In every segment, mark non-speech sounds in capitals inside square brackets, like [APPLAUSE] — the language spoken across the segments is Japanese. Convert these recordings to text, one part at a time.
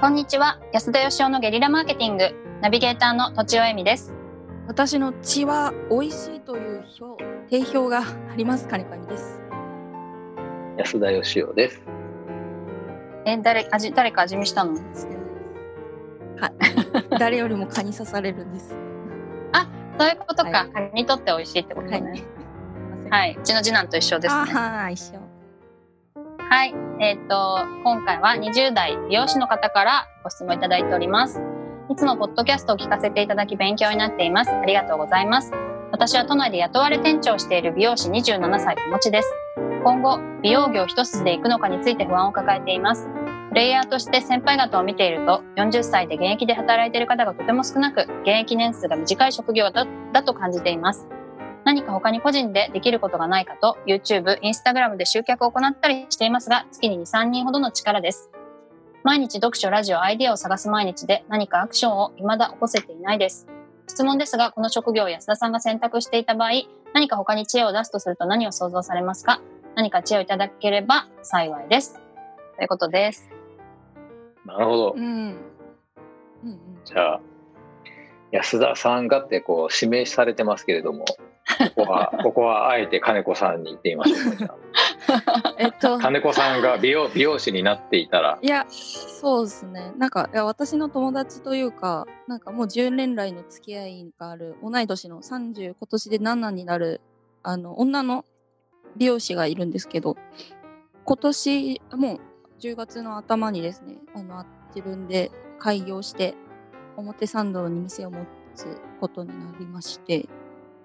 こんにちは。安田義雄のゲリラマーケティング。ナビゲーターのとちおえみです。私の血は美味しいという表定評があります金上です。安田義雄です。え誰味誰か味見したの？はい。誰よりも蚊に刺されるんです。[LAUGHS] そういうことか、はい。蚊にとって美味しいってことはい。ねいはい、うちの次男と一緒ですね。ああ一緒。はい、えっ、と、今回は20代美容師の方からご質問いただいております。いつもポッドキャストを聞かせていただき勉強になっています。ありがとうございます。私は都内で雇われ店長をしている美容師27歳お持ちです。今後、美容業一筋で行くのかについて不安を抱えています。プレイヤーとして先輩方を見ていると、40歳で現役で働いている方がとても少なく、現役年数が短い職業だと感じています。何か他に個人でできることがないかと YouTube、Instagram で集客を行ったりしていますが月に2、3人ほどの力です。毎日読書、ラジオ、アイデアを探す毎日で何かアクションを未だ起こせていないです。質問ですが、この職業を安田さんが選択していた場合、何か他に知恵を出すとすると何を想像されますか？何か知恵をいただければ幸いです。ということです。なるほどう。んうんうんじゃあ、安田さんがってこう指名されてますけれども、ここは、ここはあえて金子さんに言ってみましょうか。じ [LAUGHS] ゃえっと。あ。金子さんが美容 [LAUGHS] 美容師になっていたら、いやそうですね。なんかいや私の友達というかなんかもう10年来の付き合いがある同い年の30今年で7になるあの女の美容師がいるんですけど今年もう10月の頭にですねあの自分で開業して表参道に店を持つことになりまして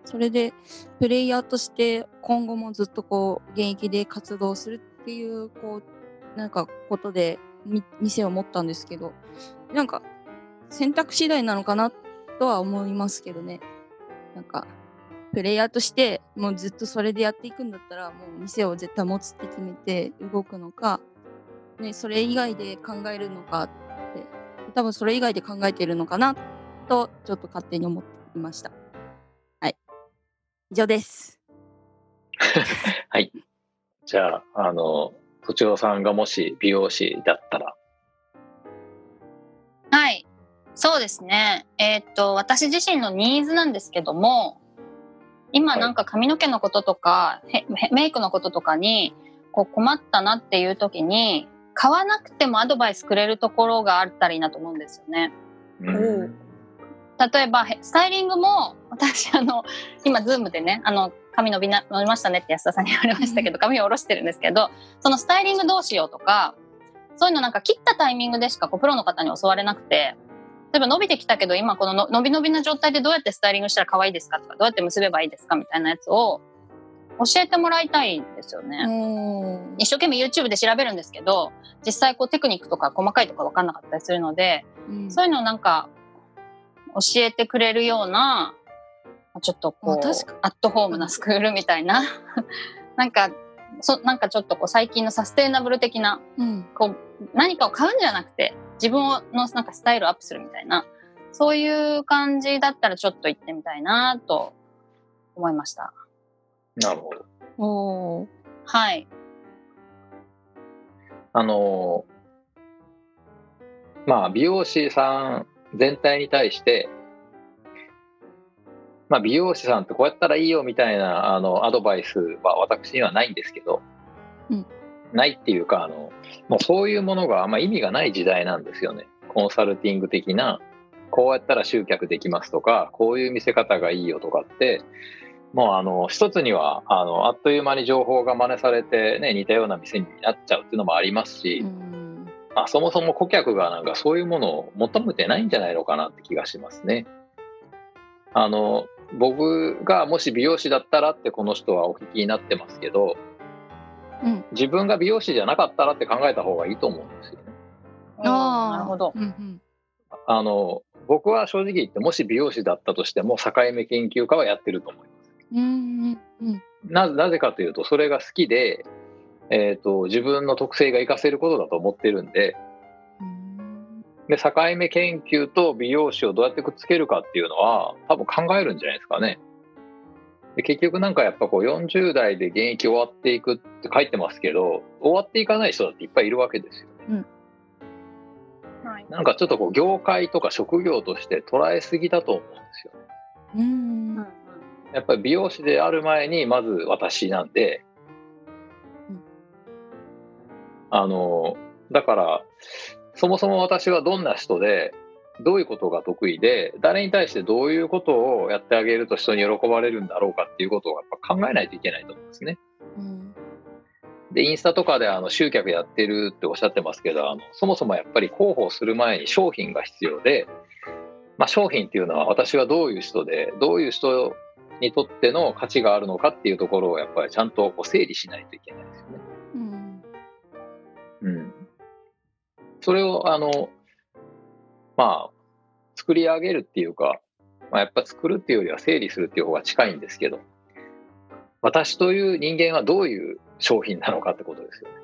それでプレイヤーとして今後もずっとこう現役で活動するっていうこうなんかことで店を持ったんですけどなんか選択次第なのかなとは思いますけどね。なんかプレイヤーとしてもうずっとそれでやっていくんだったらもう店を絶対持つって決めて動くのか、ね、それ以外で考えるのかって多分それ以外で考えてるのかなとちょっと勝手に思っていました。以上です [LAUGHS] はい。じゃあ、あの、とちおさんがもし美容師だったら、はい。そうですね。えーっと、私自身のニーズなんですけども、今はいなんか髪の毛のこととか、へメイクのこととかにこう困ったなっていう時に、買わなくてもアドバイスくれるところがあったらいいなと思うんですよね。うん例えば、へスタイリングも、私、あの、今、ズームでね、あの、髪伸びな、伸びましたねって安田さんに言われましたけど、髪を下ろしてるんですけど、そのスタイリングどうしようとか、そういうのなんか切ったタイミングでしかこうプロの方に教われなくて、例えば伸びてきたけど、今このの伸び伸びな状態でどうやってスタイリングしたら可愛いですかとか、どうやって結べばいいですかみたいなやつを教えてもらいたいんですよね。うん。一生懸命 YouTube で調べるんですけど、実際こうテクニックとか細かいとか分かんなかったりするので、そういうのをなんか教えてくれるような、ちょっとこう、あ確かアットホームなスクールみたいな、[LAUGHS] なんか、そなんかちょっとこう最近のサステイナブル的な、うんこう何かを買うんじゃなくて、自分のなんかスタイルをアップするみたいな、そういう感じだったらちょっと行ってみたいなと思いました。なるほど。おーはい。あの、まあ、美容師さん全体に対して、まあ、美容師さんってこうやったらいいよみたいなあのアドバイスは私にはないんですけど、うんないっていうかあの、もうそういうものがあんま意味がない時代なんですよね。コンサルティング的な、こうやったら集客できますとか、こういう見せ方がいいよとかって、もうあの一つにはあのあっという間に情報が真似されて、ね、似たような店になっちゃうっていうのもありますし、うんまあ、そもそも顧客がなんかそういうものを求めてないんじゃないのかなって気がしますね。あの僕がもし美容師だったらってこの人はお聞きになってますけどうん自分が美容師じゃなかったらって考えた方がいいと思うんですよね。あーなるほど。うんうんあの僕は正直言ってもし美容師だったとしても境目研究家はやってると思います。うんうんうんななぜかというとそれが好きで、えー、と自分の特性が活かせることだと思ってるんでうんで境目研究と美容師をどうやってくっつけるかっていうのは多分考えるんじゃないですかね。で結局なんかやっぱこう40代で現役終わっていくって書いてますけど終わっていかない人だっていっぱいいるわけですよ。はい。なんかちょっとこう業界とか職業として捉えすぎだと思うんですよ。うんやっぱり美容師である前にまず私なんで、あのだからそもそも私はどんな人でどういうことが得意で誰に対してどういうことをやってあげると人に喜ばれるんだろうかっていうことをやっぱ考えないといけないと思うんですね。うんでインスタとかであの集客やってるっておっしゃってますけどあのそもそもやっぱり広報する前に商品が必要で、まあ、商品っていうのは私がどういう人でどういう人にとっての価値があるのかっていうところをやっぱりちゃんとこう整理しないといけないですよね。それをあのまあ作り上げるっていうか、まあ、やっぱ作るっていうよりは整理するっていう方が近いんですけど私という人間はどういう商品なのかってことですよね。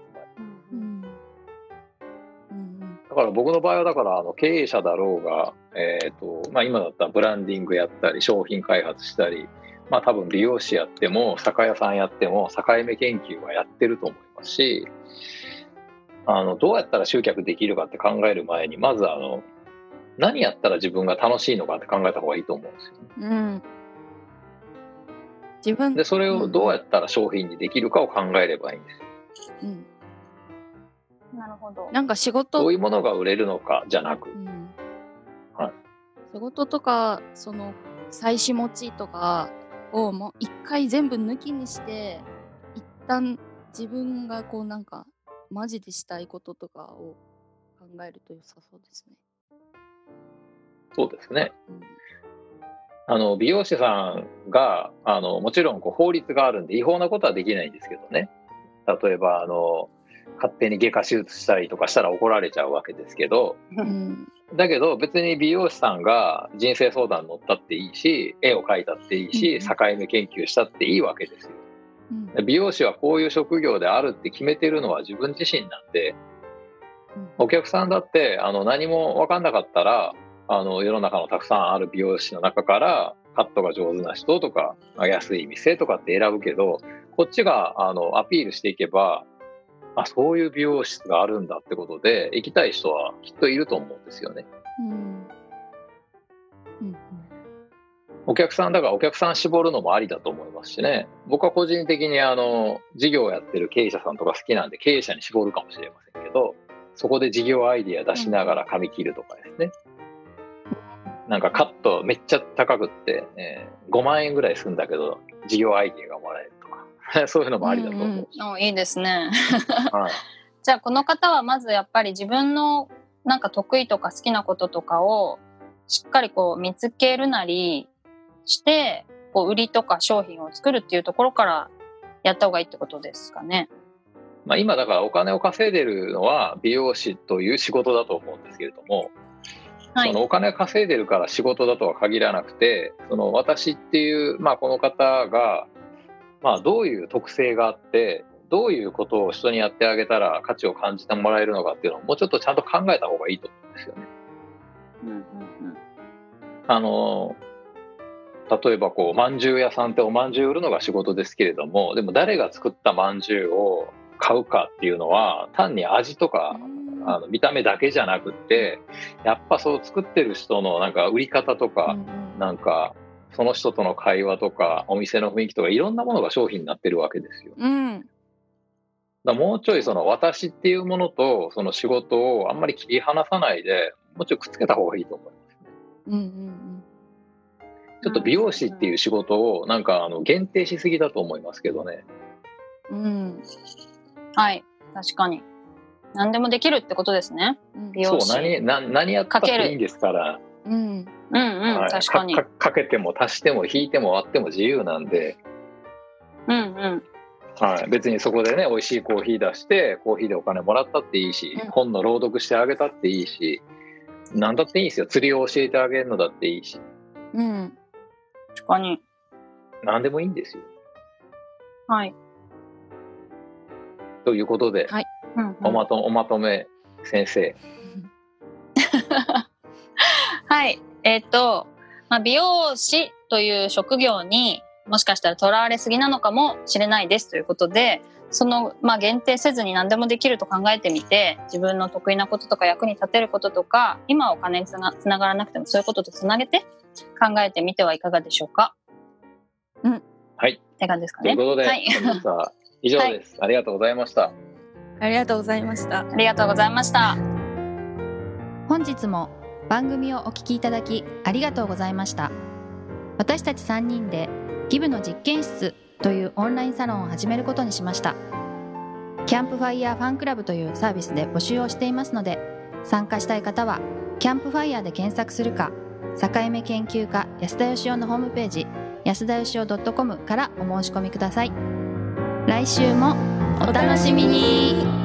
だから僕の場合はだからあの経営者だろうが、えーとまあ、今だったらブランディングやったり商品開発したり、まあ、多分美容師やっても酒屋さんやっても境目研究はやってると思いますしあのどうやったら集客できるかって考える前にまずあの何やったら自分が楽しいのかって考えた方がいいと思うんですよね。うん自分でそれをどうやったら商品にできるかを考えればいいんですよ。うんなるほど。なんか仕事どういうものが売れるのかじゃなくう。んはい仕事とかその妻子持ちとかをもう一回全部抜きにして一旦自分がこうなんかマジでしたいこととかを考えると良さそうですね。そうですね。うんあの美容師さんがあのもちろんこう法律があるんで違法なことはできないんですけどね例えばあの勝手に外科手術したりとかしたら怒られちゃうわけですけどうんだけど別に美容師さんが人生相談乗ったっていいし絵を描いたっていいしうん境目研究したっていいわけですよ。うん。美容師はこういう職業であるって決めてるのは自分自身なんでお客さんだってあの何も分かんなかったらあの世の中のたくさんある美容師の中からカットが上手な人とかまあ安い店とかって選ぶけどこっちがあのアピールしていけばあそういう美容室があるんだってことで行きたい人はきっといると思うんですよね。うんうんお客さんだからお客さん絞るのもありだと思いますしね。僕は個人的にあの事業をやってる経営者さんとか好きなんで経営者に絞るかもしれませんけどそこで事業アイディア出しながら髪切るとかですね、なんかカットめっちゃ高くって、えー5万円ぐらいするんだけど事業アイディアがもらえるとか。[LAUGHS] そういうのもありだと思う、うんうん。おいいですね。[LAUGHS] はい、[LAUGHS] じゃあこの方はまずやっぱり自分のなんか得意とか好きなこととかをしっかりこう見つけるなりしてこう売りとか商品を作るっていうところからやった方がいいってことですかね。まあ、今だからお金を稼いでるのは美容師という仕事だと思うんですけれども、はいそのお金を稼いでるから仕事だとは限らなくてその私っていう、まあ、この方が、まあ、どういう特性があってどういうことを人にやってあげたら価値を感じてもらえるのかっていうのをもうちょっとちゃんと考えた方がいいと思うんですよね。うんうんあの例えばこうまんじゅう屋さんっておまんじゅう売るのが仕事ですけれどもでも誰が作ったまんじゅうを買うかっていうのは単に味とかうんあの見た目だけじゃなくってやっぱそう作ってる人のなんか売り方とか、なんかその人との会話とかお店の雰囲気とかいろんなものが商品になってるわけですよ。うんらもうちょいその私っていうものとその仕事をあんまり切り離さないでもうちょいくっつけた方がいいと思いますね。うんうんちょっと美容師っていう仕事をなんかあの限定しすぎだと思いますけどね。うん。うんはい。確かに。何でもできるってことですね。美容師。何な何やったっかけるていいんですから、うんうん。うん、はい。確かに。かかけても足しても引いても割っても自由なんで、うんうん。はい、別にそこでね美味しいコーヒー出してコーヒーでお金もらったっていいし、うん。本の朗読してあげたっていいし何だっていいんですよ。釣りを教えてあげるのだっていいし。うん確かに。何でもいいんですよ。はい。ということで、はいうんうんおまとおまとめ先生 [LAUGHS] はい。えっ、と、まあ、美容師という職業にもしかしたらとらわれすぎなのかもしれないですということでその、まあ、限定せずに何でもできると考えてみて自分の得意なこととか役に立てることとか今お金につなつながらなくてもそういうこととつなげて考えてみてはいかがでしょうか？うんはい。って感じですかね。ということで、はい、以上です、ありがとうございました。ありがとうございました。ありがとうございました。本日も番組をお聞きいただきありがとうございました私たち3人でギブの実験室というオンラインサロンを始めることにしましたキャンプファイヤーファンクラブというサービスで募集をしていますので参加したい方はキャンプファイヤーで検索するか境目研究家安田義雄のホームページ安田義雄 .com からお申し込みください。来週もお楽しみに。